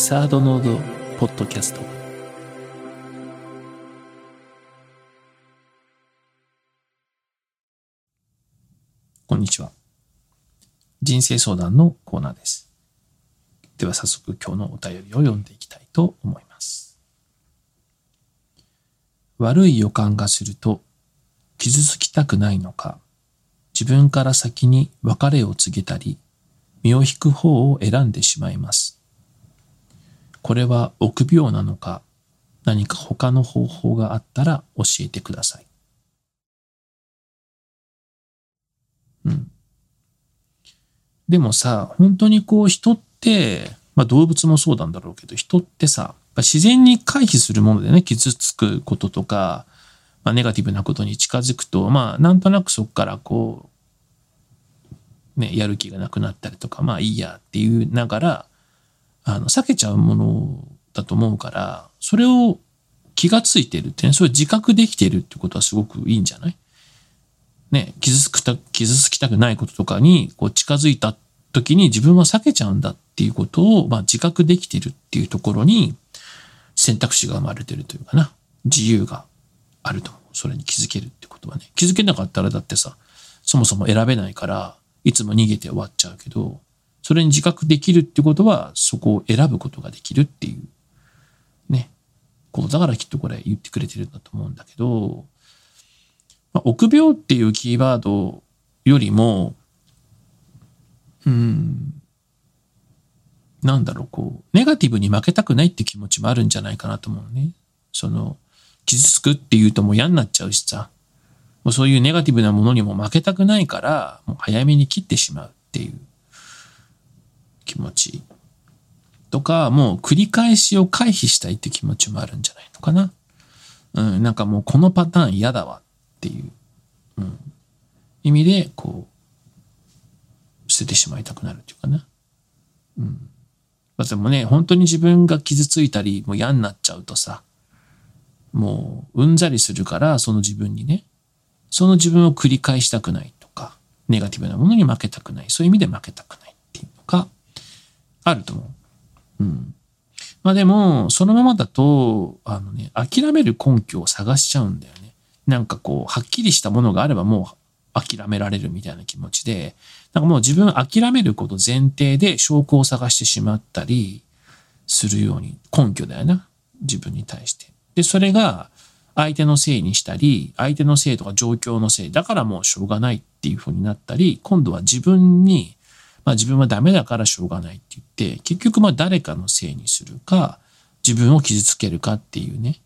サードノードポッドキャスト。こんにちは。人生相談のコーナーです。では早速今日のお便りを読んでいきたいと思います。悪い予感がすると傷つきたくないのか自分から先に別れを告げたり身を引く方を選んでしまいます。これは臆病なのか、何か他の方法があったら教えてください。うん。でもさ、本当にこう人って、まあ動物もそうなんだろうけど、人ってさ、自然に回避するものでね、傷つくこととか、まあ、ネガティブなことに近づくと、まあなんとなくそこからこう、ね、やる気がなくなったりとか、まあいいやっていうながら、あの、避けちゃうものだと思うから、それを気がついてるってね、それ自覚できてるってことはすごくいいんじゃない？ね、傷つくた、傷つきたくないこととかに、こう近づいた時に自分は避けちゃうんだっていうことを、まあ自覚できてるっていうところに、選択肢が生まれてるというかな、自由があると思う。それに気づけるってことはね。気づけなかったらだってさ、そもそも選べないから、いつも逃げて終わっちゃうけど、それに自覚できるってことは、そこを選ぶことができるっていう、ね。ことだからきっとこれ言ってくれてるんだと思うんだけど、まあ、臆病っていうキーワードよりも、うん、なんだろう、こう、ネガティブに負けたくないって気持ちもあるんじゃないかなと思うね。その、傷つくっていうともう嫌になっちゃうしさ、もうそういうネガティブなものにも負けたくないから、もう早めに切ってしまうっていう。気持ちとか、もう繰り返しを回避したいって気持ちもあるんじゃないのかな。うん、なんかもうこのパターン嫌だわっていう、うん、意味で、こう、捨ててしまいたくなるっていうかな。うん。でもね、本当に自分が傷ついたり、もう嫌になっちゃうとさ、もううんざりするから、その自分にね、その自分を繰り返したくないとか、ネガティブなものに負けたくない、そういう意味で負けたくないっていうのか、あると思う。うん。まあでも、そのままだと、あのね、諦める根拠を探しちゃうんだよね。なんかこう、はっきりしたものがあればもう諦められるみたいな気持ちで、なんかもう自分諦めること前提で証拠を探してしまったりするように、根拠だよな。自分に対して。で、それが相手のせいにしたり、相手のせいとか状況のせいだからもうしょうがないっていうふうになったり、今度は自分にまあ自分はダメだからしょうがないって言って、結局まあ誰かのせいにするか、自分を傷つけるかっていうね。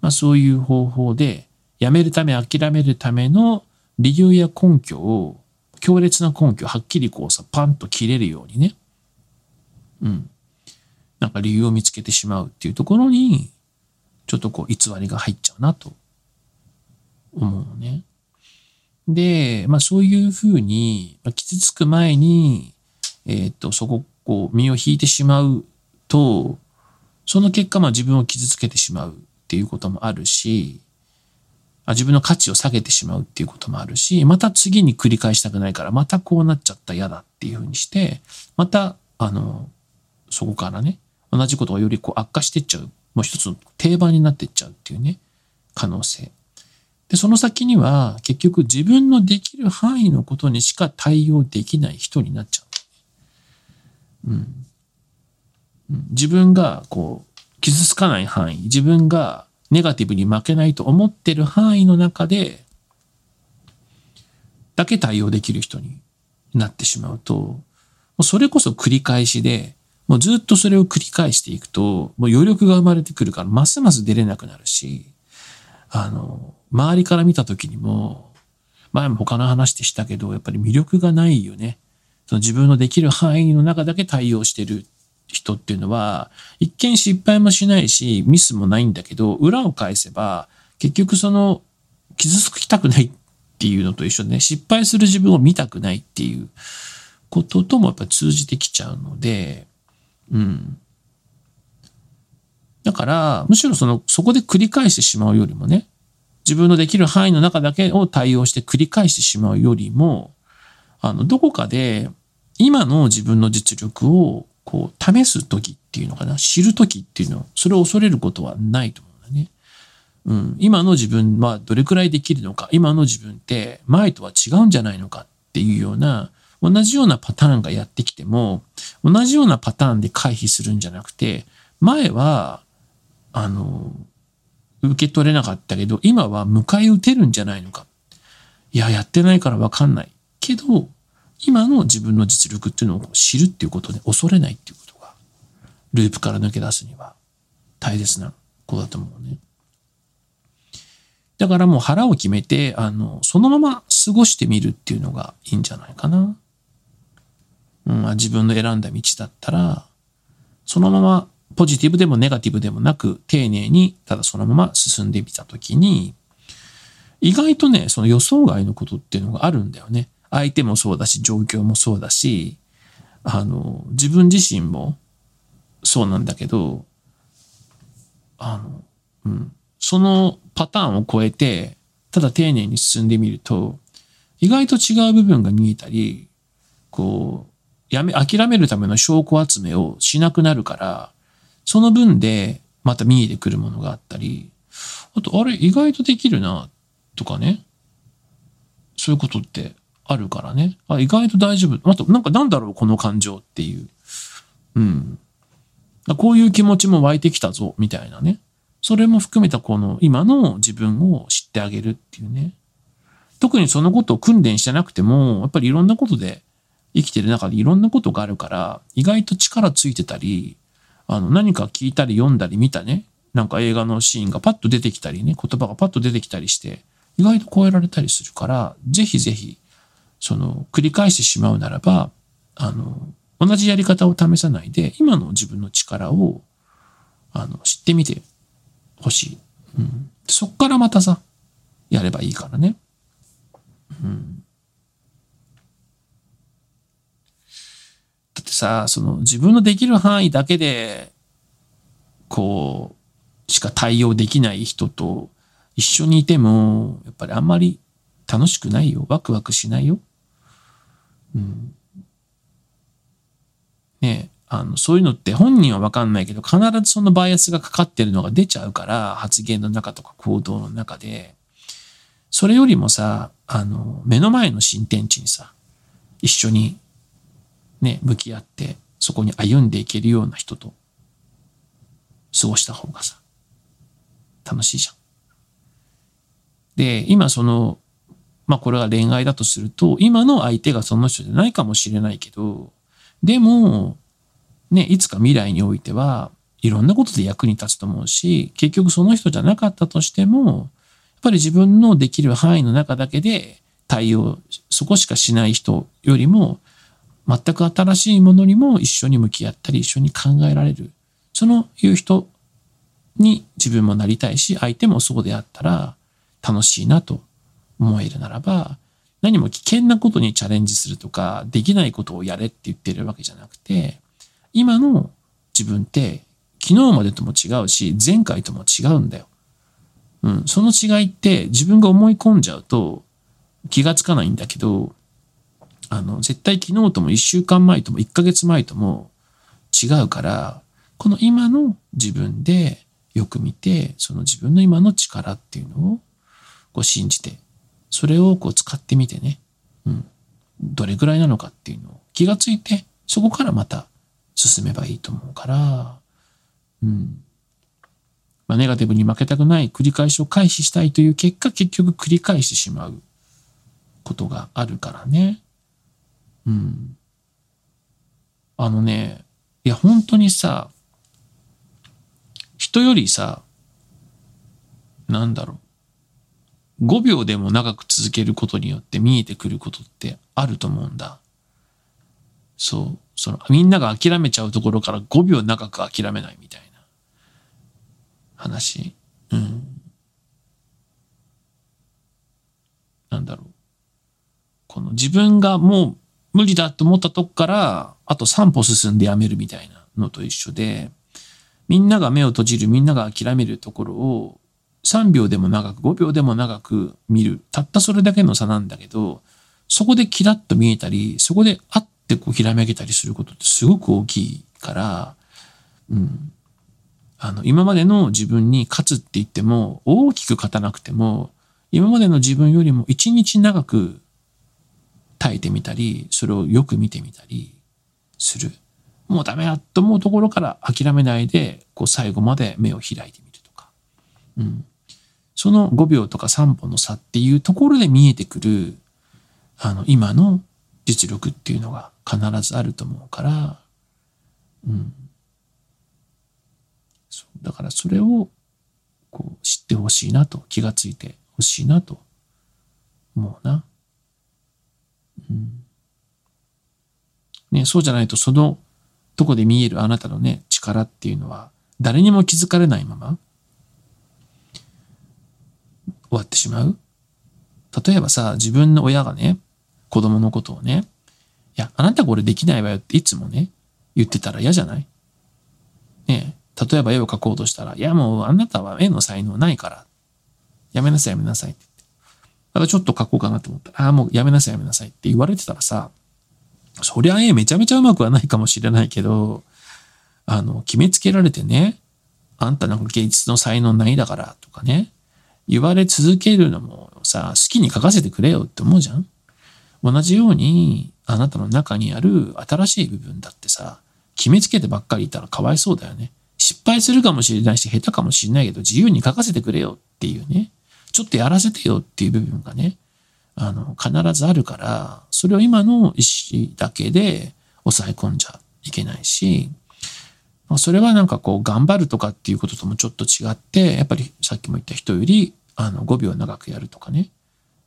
まあそういう方法で、やめるため、諦めるための理由や根拠を、強烈な根拠はっきりこうさ、パンと切れるようにね。うん。なんか理由を見つけてしまうっていうところに、ちょっとこう偽りが入っちゃうなと思うのね。で、まあそういうふうに、まあ、傷つく前に、えっ、と、そこ、こう、身を引いてしまうと、その結果、まあ自分を傷つけてしまうっていうこともあるし、あ自分の価値を下げてしまうっていうこともあるし、また次に繰り返したくないから、またこうなっちゃった嫌だっていうふうにして、また、あの、そこからね、同じことがよりこう悪化してっちゃう、もう一つの定番になってっちゃうっていうね、可能性。で、その先には結局自分のできる範囲のことにしか対応できない人になっちゃう。うん。自分がこう、傷つかない範囲、自分がネガティブに負けないと思ってる範囲の中で、だけ対応できる人になってしまうと、もうそれこそ繰り返しで、もうずっとそれを繰り返していくと、もう余力が生まれてくるから、ますます出れなくなるし、あの、周りから見た時にも、前も他の話でしたけど、やっぱり魅力がないよね。その自分のできる範囲の中だけ対応してる人っていうのは、一見失敗もしないし、ミスもないんだけど、裏を返せば、結局その、傷つきたくないっていうのと一緒でね、失敗する自分を見たくないっていうことともやっぱ通じてきちゃうので、うん。だから、むしろその、そこで繰り返してしまうよりもね、自分のできる範囲の中だけを対応して繰り返してしまうよりも、あの、どこかで今の自分の実力をこう試す時っていうのかな、知る時っていうの、それを恐れることはないと思うんだね。うん、今の自分はどれくらいできるのか、今の自分って前とは違うんじゃないのかっていうような、同じようなパターンがやってきても、同じようなパターンで回避するんじゃなくて、前は、あの、受け取れなかったけど、今は迎え撃てるんじゃないのか。いや、やってないからわかんない。けど、今の自分の実力っていうのを知るっていうことで恐れないっていうことが、ループから抜け出すには大切なことだと思うね。だからもう腹を決めて、あの、そのまま過ごしてみるっていうのがいいんじゃないかな。うん、自分の選んだ道だったら、そのままポジティブでもネガティブでもなく、丁寧にただそのまま進んでみたときに、意外とね、その予想外のことっていうのがあるんだよね。相手もそうだし、状況もそうだし、あの、自分自身もそうなんだけど、あの、うん、そのパターンを超えて、ただ丁寧に進んでみると、意外と違う部分が見えたり、こう、やめ、諦めるための証拠集めをしなくなるから、その分でまた見えてくるものがあったり、あと、あれ、意外とできるな、とかね。そういうことってあるからね。あ、意外と大丈夫。あと、なんかなんだろう、この感情っていう。うん。こういう気持ちも湧いてきたぞ、みたいなね。それも含めたこの今の自分を知ってあげるっていうね。特にそのことを訓練してなくても、やっぱりいろんなことで生きてる中でいろんなことがあるから、意外と力ついてたり、あの何か聞いたり読んだり見たね、なんか映画のシーンがパッと出てきたりね、言葉がパッと出てきたりして、意外と超えられたりするから、ぜひぜひその、繰り返してしまうならば、あの、同じやり方を試さないで、今の自分の力を、あの、知ってみてほしい。うん。そっからまたさ、やればいいからね。うん。だってさ、その自分のできる範囲だけで、こう、しか対応できない人と一緒にいても、やっぱりあんまり楽しくないよ。ワクワクしないよ。うん。ねあの、そういうのって本人はわかんないけど、必ずそのバイアスがかかってるのが出ちゃうから、発言の中とか行動の中で、それよりもさ、あの、目の前の新天地にさ、一緒にね、向き合って、そこに歩んでいけるような人と過ごした方がさ、楽しいじゃん。で、今そのまあこれが恋愛だとすると、今の相手がその人じゃないかもしれないけど、でも、ね、いつか未来においては、いろんなことで役に立つと思うし、結局その人じゃなかったとしても、やっぱり自分のできる範囲の中だけで対応、そこしかしない人よりも、全く新しいものにも一緒に向き合ったり、一緒に考えられる。そのいう人に自分もなりたいし、相手もそうであったら楽しいなと思えるならば、何も危険なことにチャレンジするとか、できないことをやれって言ってるわけじゃなくて、今の自分って昨日までとも違うし、前回とも違うんだよ。うん、その違いって自分が思い込んじゃうと気がつかないんだけど、あの、絶対昨日とも一週間前とも一ヶ月前とも違うから、この今の自分でよく見て、その自分の今の力っていうのをこう信じてそれをこう使ってみてね、うん、どれぐらいなのかっていうのを気がついて、そこからまた進めばいいと思うから、うん。まあ、ネガティブに負けたくない繰り返しを回避したいという結果、結局繰り返してしまうことがあるからね。うん。あのね、いや、本当にさ、人よりさ、なんだろう。5秒でも長く続けることによって見えてくることってあると思うんだ。そう。その、みんなが諦めちゃうところから5秒長く諦めないみたいな話。うん。なんだろう。この自分がもう無理だと思ったとこから、あと3歩進んでやめるみたいなのと一緒で、みんなが目を閉じる、みんなが諦めるところを3秒でも長く、5秒でも長く見る。たったそれだけの差なんだけど、そこでキラッと見えたり、そこであってこうひらめけたりすることってすごく大きいから、うん。あの、今までの自分に勝つって言っても、大きく勝たなくても、今までの自分よりも一日長く耐えてみたり、それをよく見てみたりする。もうダメやと思うところから諦めないで、こう最後まで目を開いてみるとか。うん。その5秒とか3歩の差っていうところで見えてくる、あの、今の実力っていうのが必ずあると思うから、うん。そう。だからそれを、こう、知ってほしいなと、気がついてほしいなと思うな。ね、そうじゃないとそのとこで見えるあなたのね、力っていうのは誰にも気づかれないまま終わってしまう。例えばさ、自分の親がね、子供のことをね、いや、あなたこれできないわよっていつもね、言ってたら嫌じゃない？ね例えば絵を描こうとしたら、いやもうあなたは絵の才能ないから、やめなさいやめなさいって言って。だかちょっと描こうかなと思ったら、ああ、もうやめなさいやめなさいって言われてたらさ、そりゃ絵めちゃめちゃうまくはないかもしれないけど、あの、決めつけられてね、あんたなんか芸術の才能ないだからとかね、言われ続けるのもさ、好きに書かせてくれよって思うじゃん同じように、あなたの中にある新しい部分だってさ、決めつけてばっかりいたらかわいそうだよね。失敗するかもしれないし、下手かもしれないけど、自由に書かせてくれよっていうね、ちょっとやらせてよっていう部分がね、あの、必ずあるから、それを今の意思だけで抑え込んじゃいけないし、それはなんかこう、頑張るとかっていうことともちょっと違って、やっぱりさっきも言った人より、あの、5秒長くやるとかね、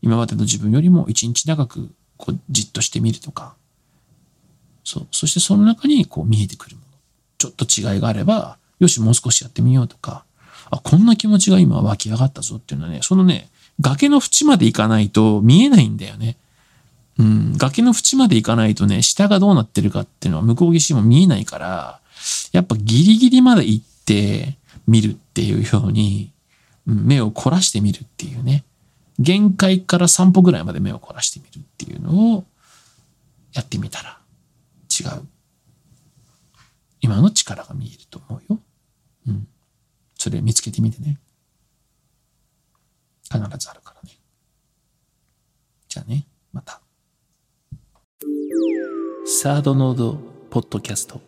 今までの自分よりも1日長くこうじっとしてみるとか、そう。そしてその中にこう見えてくるもの。ちょっと違いがあれば、よし、もう少しやってみようとか、あ、こんな気持ちが今湧き上がったぞっていうのはね、そのね、崖の縁まで行かないと見えないんだよね。うん、崖の縁まで行かないとね、下がどうなってるかっていうのは向こう岸も見えないから、やっぱギリギリまで行って見るっていうように、目を凝らしてみるっていうね。限界から3歩ぐらいまで目を凝らしてみるっていうのをやってみたら違う。今の力が見えると思うよ。うん。それ見つけてみてね。必ずあるからね。じゃあね、また。サードノードポッドキャスト。